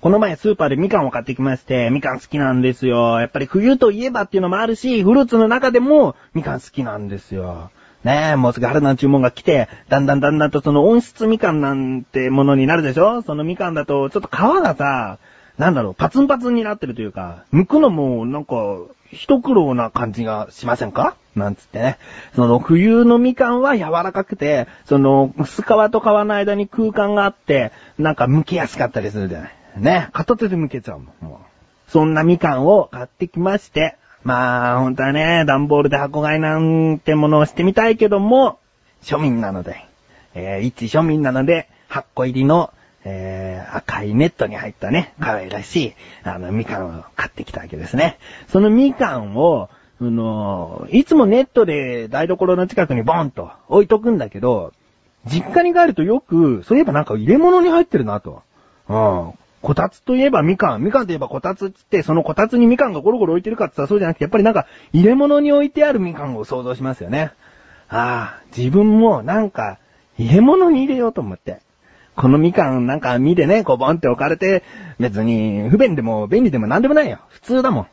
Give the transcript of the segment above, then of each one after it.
この前スーパーでみかんを買ってきまして、みかん好きなんですよ。やっぱり冬といえばっていうのもあるし、フルーツの中でもみかん好きなんですよ。ねえ、もうすぐ春の注文が来て、だんだんだんだんとその温室みかんなんてものになるでしょ？そのみかんだと、ちょっと皮がさ、なんだろう、パツンパツンになってるというか、剥くのもなんか、一苦労な感じがしませんか？なんつってね。その冬のみかんは柔らかくて、その薄皮と皮の間に空間があって、なんか剥きやすかったりするじゃない。ね、片手で剥けちゃうもん。もうそんなみかんを買ってきまして、まあ、本当はね、段ボールで箱買いなんてものをしてみたいけども、庶民なので、えー、一庶民なので、8個入りの、えー、赤いネットに入ったね、可愛らしい、あの、みかんを買ってきたわけですね。そのみかんを、あの、いつもネットで台所の近くにボンと置いとくんだけど、実家に帰るとよく、そういえばなんか入れ物に入ってるなと。うん。こたつといえばみかん。みかんといえばこたつって、そのこたつにみかんがゴロゴロ置いてるかって言ったらそうじゃなくて、やっぱりなんか入れ物に置いてあるみかんを想像しますよね。ああ、自分もなんか入れ物に入れようと思って。このみかんなんか身でね、こうボンって置かれて、別に不便でも便利でもなんでもないよ。普通だもん。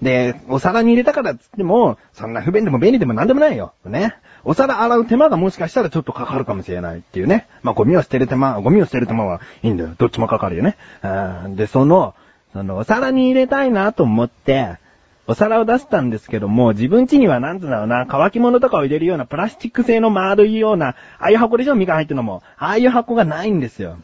で、お皿に入れたからっつっても、そんな不便でも便利でもなんでもないよ。ね。お皿洗う手間がもしかしたらちょっとかかるかもしれないっていうね。まあ、ゴミを捨てる手間、ゴミを捨てる手間はいいんだよ。どっちもかかるよね。で、その、その、お皿に入れたいなと思って、お皿を出したんですけども、自分家にはなんつうんだろうな、乾き物とかを入れるようなプラスチック製の丸いような、ああいう箱でしょみかん入ってるのも。ああいう箱がないんですよ。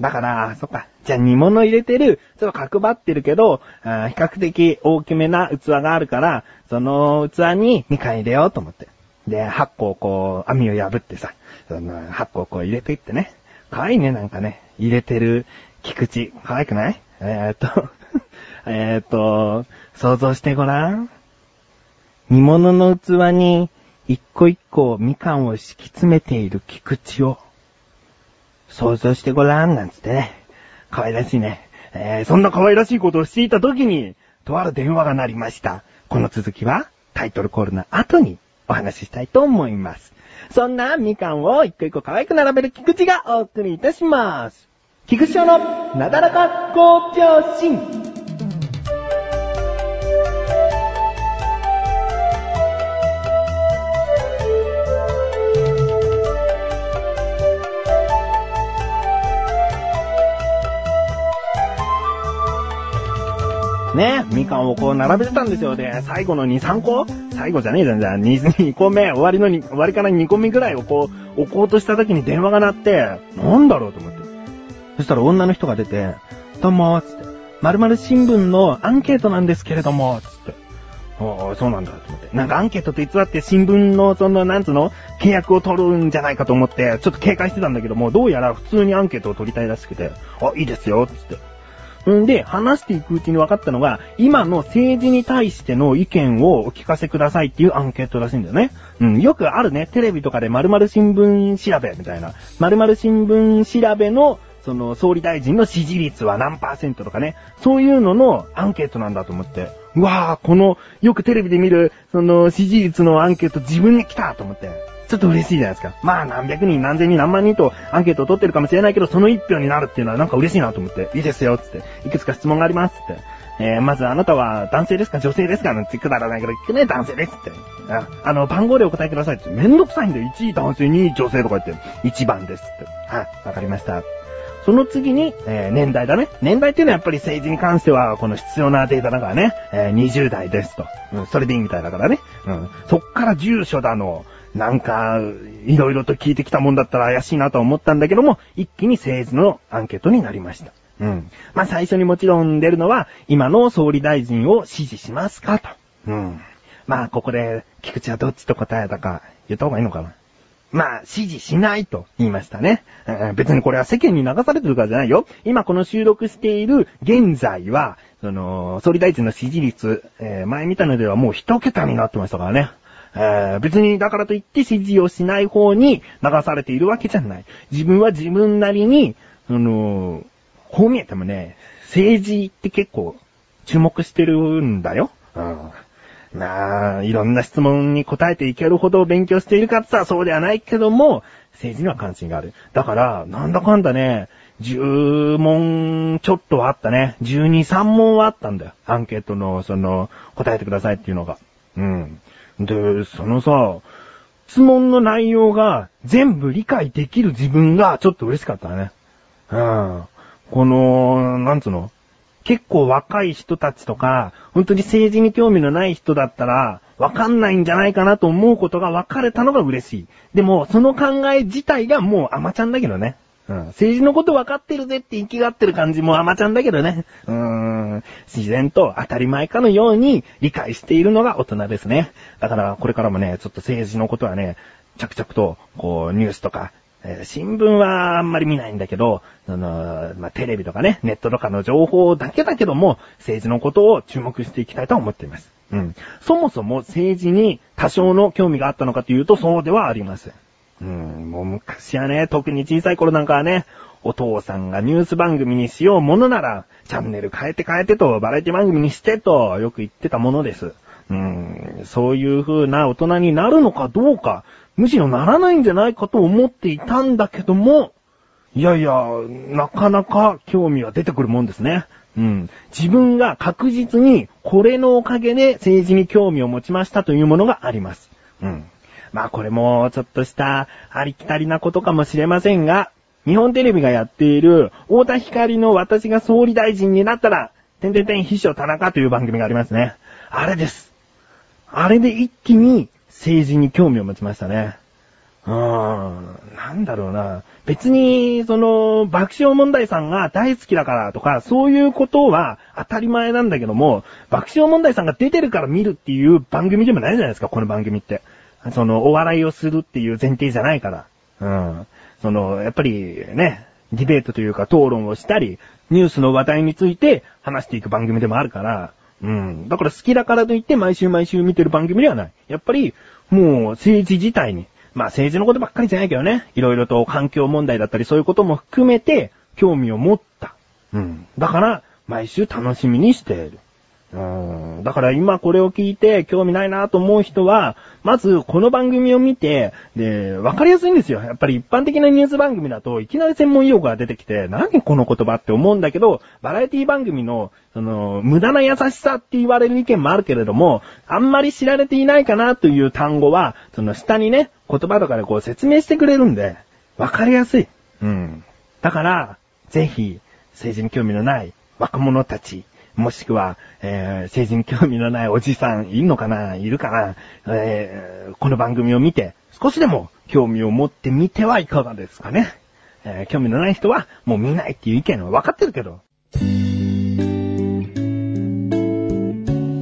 だから、そっか。じゃあ煮物入れてる、ちょっと角張ってるけど、比較的大きめな器があるから、その器にみかん入れようと思って。で、8個こう、網を破ってさ、その8個こう入れていってね。かわいいね、なんかね。入れてる菊池。かわいくない？えー、っ とえっと、想像してごらん。煮物の器に一個一個みかんを敷き詰めている菊池を想像してごらん、なんつってね。可愛らしいね。えー、そんな可愛らしいことをしていた時に、とある電話が鳴りました。この続きは、タイトルコールの後にお話ししたいと思います。そんなみかんを一個一個可愛く並べる菊池がお送りいたします。菊池のなだらか向上心。ね、みかんをこう並べてたんですよ。で、最後の2、3個？最後じゃねえじゃん、じゃあ2、2個目、終わりのに、終わりから2個目ぐらいをこう、置こうとした時に電話が鳴って、なんだろうと思って。そしたら女の人が出て、どうも、つって、〇〇新聞のアンケートなんですけれども、つって。ああ、そうなんだ、と思って。なんかアンケートと偽って新聞の、その、なんつうの？契約を取るんじゃないかと思って、ちょっと警戒してたんだけども、どうやら普通にアンケートを取りたいらしくて、あ、いいですよ、つって。んで、話していくうちに分かったのが、今の政治に対しての意見をお聞かせくださいっていうアンケートらしいんだよね。うん、よくあるね、テレビとかで〇〇新聞調べみたいな。〇〇新聞調べの、その、総理大臣の支持率は何パーセントとかね。そういうののアンケートなんだと思って。うわぁ、この、よくテレビで見る、その、支持率のアンケート自分に来たと思って。ちょっと嬉しいじゃないですか。まあ何百人何千人何万人とアンケートを取ってるかもしれないけど、その一票になるっていうのはなんか嬉しいなと思って、いいですよ、つって。いくつか質問があります、って。えー、まずあなたは男性ですか女性ですかなんてくだらないけど、聞くね、男性ですって。ああの、番号でお答えくださいって。めんどくさいんだよ。1位男性、2位女性とか言って。1番ですって。はい、わかりました。その次に、えー、年代だね。年代っていうのはやっぱり政治に関しては、この必要なデータだからね。えー、20代ですと。うん、それでいいみたいだからね。うん。そっから住所だの、なんか、いろいろと聞いてきたもんだったら怪しいなと思ったんだけども、一気に政治のアンケートになりました。うん。まあ最初にもちろん出るのは、今の総理大臣を支持しますかと。うん。まあここで、菊池はどっちと答えたか言った方がいいのかな。まあ、支持しないと言いましたね。別にこれは世間に流されてるからじゃないよ。今この収録している現在は、その、総理大臣の支持率、えー、前見たのではもう一桁になってましたからね。えー、別にだからといって指示をしない方に流されているわけじゃない。自分は自分なりに、あのー、こう見えてもね、政治って結構注目してるんだよ。うん。まあ、いろんな質問に答えていけるほど勉強しているかって言ったらそうではないけども、政治には関心がある。だから、なんだかんだね、10問ちょっとはあったね。12、3問はあったんだよ。アンケートの、その、答えてくださいっていうのが。うん。で、そのさ、質問の内容が全部理解できる自分がちょっと嬉しかったね。うん。この、なんつうの？結構若い人たちとか、本当に政治に興味のない人だったら、わかんないんじゃないかなと思うことが分かれたのが嬉しい。でも、その考え自体がもう甘ちゃんだけどね。うん。政治のこと分かってるぜって生きがってる感じも甘ちゃんだけどね。うーん。自然と当たり前かのように理解しているのが大人ですね。だからこれからもね、ちょっと政治のことはね、着々と、こう、ニュースとか、えー、新聞はあんまり見ないんだけど、あのー、まあ、テレビとかね、ネットとかの情報だけだけども、政治のことを注目していきたいと思っています。うん。そもそも政治に多少の興味があったのかというと、そうではありません。うん、もう昔はね、特に小さい頃なんかはね、お父さんがニュース番組にしようものなら、チャンネル変えて変えてと、バラエティ番組にしてと、よく言ってたものです。うん、そういう風な大人になるのかどうか、むしろならないんじゃないかと思っていたんだけども、いやいや、なかなか興味は出てくるもんですね。うん。自分が確実にこれのおかげで政治に興味を持ちましたというものがあります。うん。まあこれもちょっとしたありきたりなことかもしれませんが、日本テレビがやっている太田光の私が総理大臣になったら、てんてんてん秘書田中という番組がありますね。あれです。あれで一気に政治に興味を持ちましたね。うーん、なんだろうな。別に、その、爆笑問題さんが大好きだからとか、そういうことは当たり前なんだけども、爆笑問題さんが出てるから見るっていう番組でもないじゃないですか、この番組って。その、お笑いをするっていう前提じゃないから。うん。その、やっぱりね、ディベートというか討論をしたり、ニュースの話題について話していく番組でもあるから、うん。だから好きだからといって毎週毎週見てる番組ではない。やっぱり、もう政治自体に、まあ政治のことばっかりじゃないけどね、いろいろと環境問題だったりそういうことも含めて興味を持った。うん。だから、毎週楽しみにしている。うん。だから今これを聞いて興味ないなと思う人は、まずこの番組を見て、で、わかりやすいんですよ。やっぱり一般的なニュース番組だといきなり専門用語が出てきて、何この言葉って思うんだけど、バラエティ番組の、その、無駄な優しさって言われる意見もあるけれども、あんまり知られていないかなという単語は、その下にね、言葉とかでこう説明してくれるんで、わかりやすい。うん。だから、ぜひ、政治に興味のない若者たち、もしくは、えー、政治に興味のないおじさんいるのかないるかな、えー、この番組を見て、少しでも興味を持ってみてはいかがですかね。えー、興味のない人はもう見ないっていう意見は分かってるけど。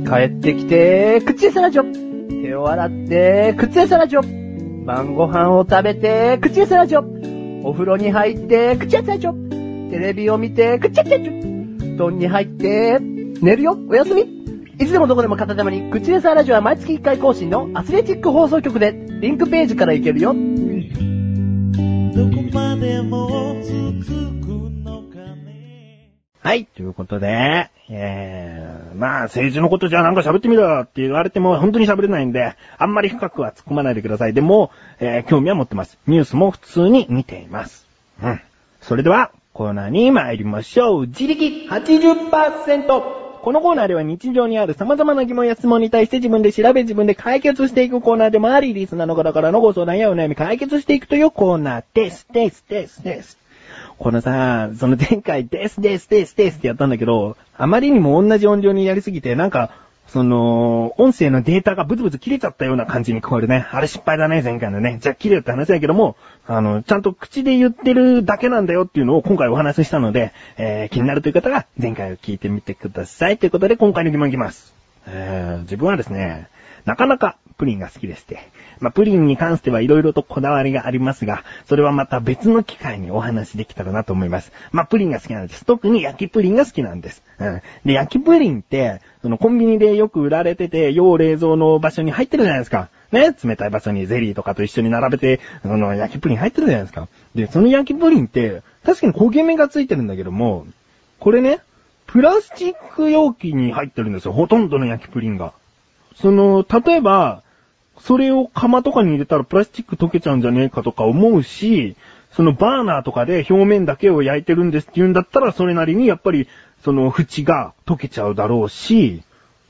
帰ってきて、口エサラジョ。手を洗って、口エサラジョ。晩ご飯を食べて、口エサラジョ。お風呂に入って、口エサラジョ。テレビを見て、口エサラジョ。布団に入って、寝るよおやすみいつでもどこでも片手間に、口レサーラジオは毎月1回更新のアスレチック放送局で、リンクページから行けるよ。どこまでも続くのかね。はい、ということで、えー、まあ、政治のことじゃなんか喋ってみろって言われても本当に喋れないんで、あんまり深くは突っ込まないでください。でも、えー、興味は持ってます。ニュースも普通に見ています。うん。それでは、コーナーに参りましょう。自力 80%! このコーナーでは日常にある様々な疑問や質問に対して自分で調べ自分で解決していくコーナーでもあり、リスナーの方からのご相談やお悩み解決していくというコーナーです。です、です、です。このさ、その前回、です、です、です、ですってやったんだけど、あまりにも同じ音量にやりすぎて、なんか、その、音声のデータがブツブツ切れちゃったような感じに聞こえるね。あれ失敗だね、前回のね。じゃあ切れるって話だけども、あの、ちゃんと口で言ってるだけなんだよっていうのを今回お話ししたので、えー、気になるという方が前回を聞いてみてください。ということで今回の疑問いきます。えー、自分はですね、なかなかプリンが好きでして。まあ、プリンに関しては色々とこだわりがありますが、それはまた別の機会にお話できたらなと思います。まあ、プリンが好きなんです。特に焼きプリンが好きなんです。うん。で、焼きプリンって、そのコンビニでよく売られてて、要冷蔵の場所に入ってるじゃないですか。ね、冷たい場所にゼリーとかと一緒に並べて、その焼きプリン入ってるじゃないですか。で、その焼きプリンって、確かに焦げ目がついてるんだけども、これね、プラスチック容器に入ってるんですよ。ほとんどの焼きプリンが。その、例えば、それを釜とかに入れたらプラスチック溶けちゃうんじゃねえかとか思うし、そのバーナーとかで表面だけを焼いてるんですって言うんだったら、それなりにやっぱり、その縁が溶けちゃうだろうし、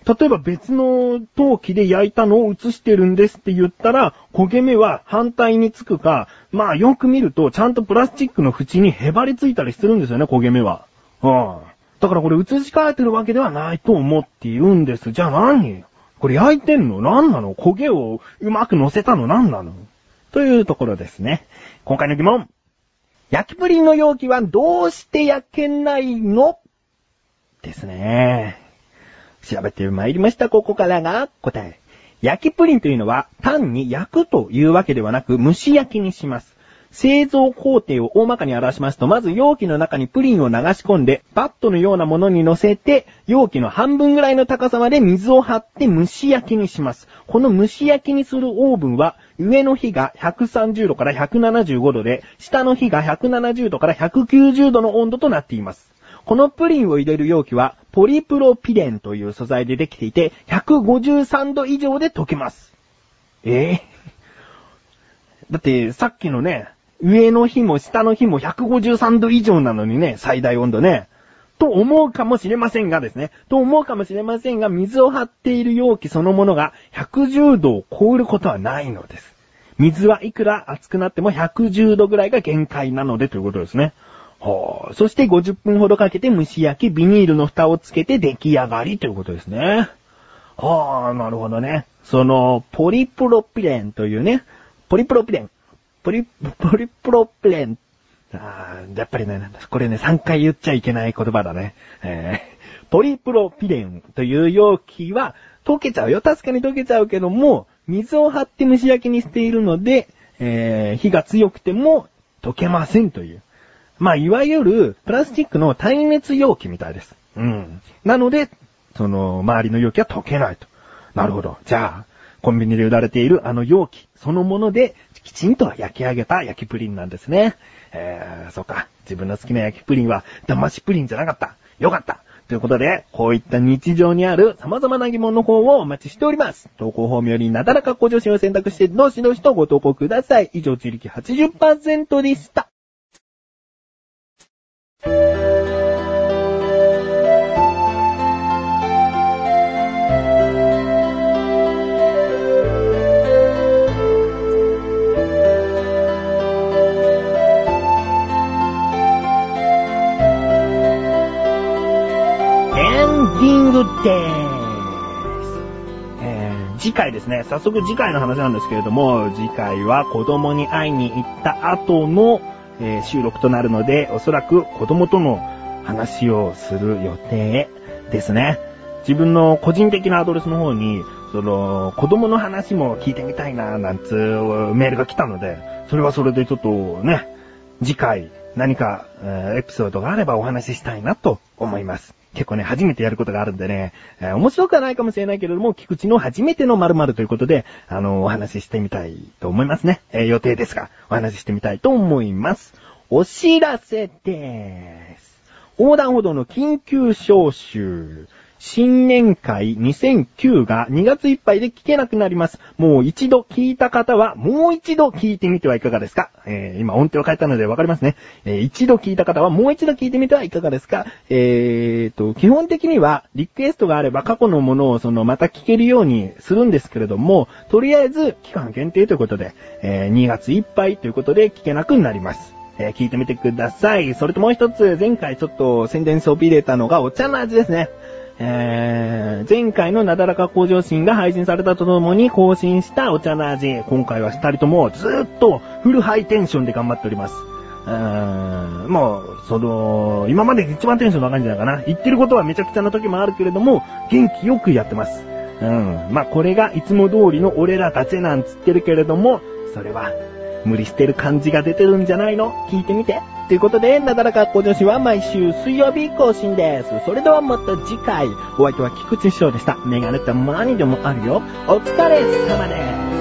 例えば別の陶器で焼いたのを映してるんですって言ったら、焦げ目は反対につくか、まあよく見るとちゃんとプラスチックの縁にへばりついたりするんですよね、焦げ目は。うん。だからこれ映し替えてるわけではないと思っているんです。じゃあ何？これ焼いてんの？何なの？焦げをうまく乗せたの？何なの？というところですね。今回の疑問。焼きプリンの容器はどうして焼けないの？ですね。調べて参りました。ここからが答え。焼きプリンというのは単に焼くというわけではなく蒸し焼きにします。製造工程を大まかに表しますと、まず容器の中にプリンを流し込んで、バットのようなものに乗せて、容器の半分ぐらいの高さまで水を張って蒸し焼きにします。この蒸し焼きにするオーブンは、上の火が130度から175度で、下の火が170度から190度の温度となっています。このプリンを入れる容器は、ポリプロピレンという素材でできていて、153度以上で溶けます。ええー、だって、さっきのね、上の火も下の火も153度以上なのにね、最大温度ね。と思うかもしれませんがですね。と思うかもしれませんが、水を張っている容器そのものが110度を超えることはないのです。水はいくら熱くなっても110度ぐらいが限界なのでということですね。はあ、そして50分ほどかけて蒸し焼き、ビニールの蓋をつけて出来上がりということですね。はあ、なるほどね。その、ポリプロピレンというね、ポリプロピレン。ポリ、ポリプロピレン。あ、やっぱりね、これね、3回言っちゃいけない言葉だね。えー、ポリプロピレンという容器は溶けちゃうよ。確かに溶けちゃうけども、水を張って蒸し焼きにしているので、えー、火が強くても溶けませんという。まあ、いわゆる、プラスチックの耐熱容器みたいです。うん。なので、その、周りの容器は溶けないと。なるほど。じゃあ、コンビニで売られているあの容器、そのもので、きちんと焼き上げた焼きプリンなんですね。えー、そうか。自分の好きな焼きプリンは、騙しプリンじゃなかった。よかった。ということで、こういった日常にある様々な疑問の方をお待ちしております。投稿フォームよりなだらか向上心を選択して、どしどしとご投稿ください。以上、自力80%でした。えー、次回ですね、早速次回の話なんですけれども、次回は子供に会いに行った後の、えー、収録となるので、おそらく子供との話をする予定ですね。自分の個人的なアドレスの方に、その、子供の話も聞いてみたいな、なんつうメールが来たので、それはそれでちょっとね、次回何か、えー、エピソードがあればお話ししたいなと思います。結構ね、初めてやることがあるんでね、えー、面白くはないかもしれないけれども、菊池の初めての〇〇ということで、あの、お話ししてみたいと思いますね。えー、予定ですが、お話ししてみたいと思います。お知らせでーす。横断歩道の緊急招集。新年会2009が2月いっぱいで聞けなくなります。もう一度聞いた方は、もう一度聞いてみてはいかがですか？えー、今音程を変えたのでわかりますね。えー、一度聞いた方は、もう一度聞いてみてはいかがですか？えーと、基本的には、リクエストがあれば過去のものをその、また聞けるようにするんですけれども、とりあえず、期間限定ということで、えー、2月いっぱいということで聞けなくなります。えー、聞いてみてください。それともう一つ、前回ちょっと宣伝そびれたのがお茶の味ですね。えー、前回のなだらか向上心が配信されたとともに更新したお茶の味。今回は二人ともずっとフルハイテンションで頑張っております。うーん、もう、その、今まで一番テンション高いんじゃないかな。言ってることはめちゃくちゃな時もあるけれども、元気よくやってます。うん。まあ、これがいつも通りの俺らたちなんつってるけれども、それは無理してる感じが出てるんじゃないの？聞いてみて。ということで、なだらかっこ女子は毎週水曜日更新です。それではまた次回。お相手は菊池師匠でした。メガネたまにでもあるよ。お疲れ様です。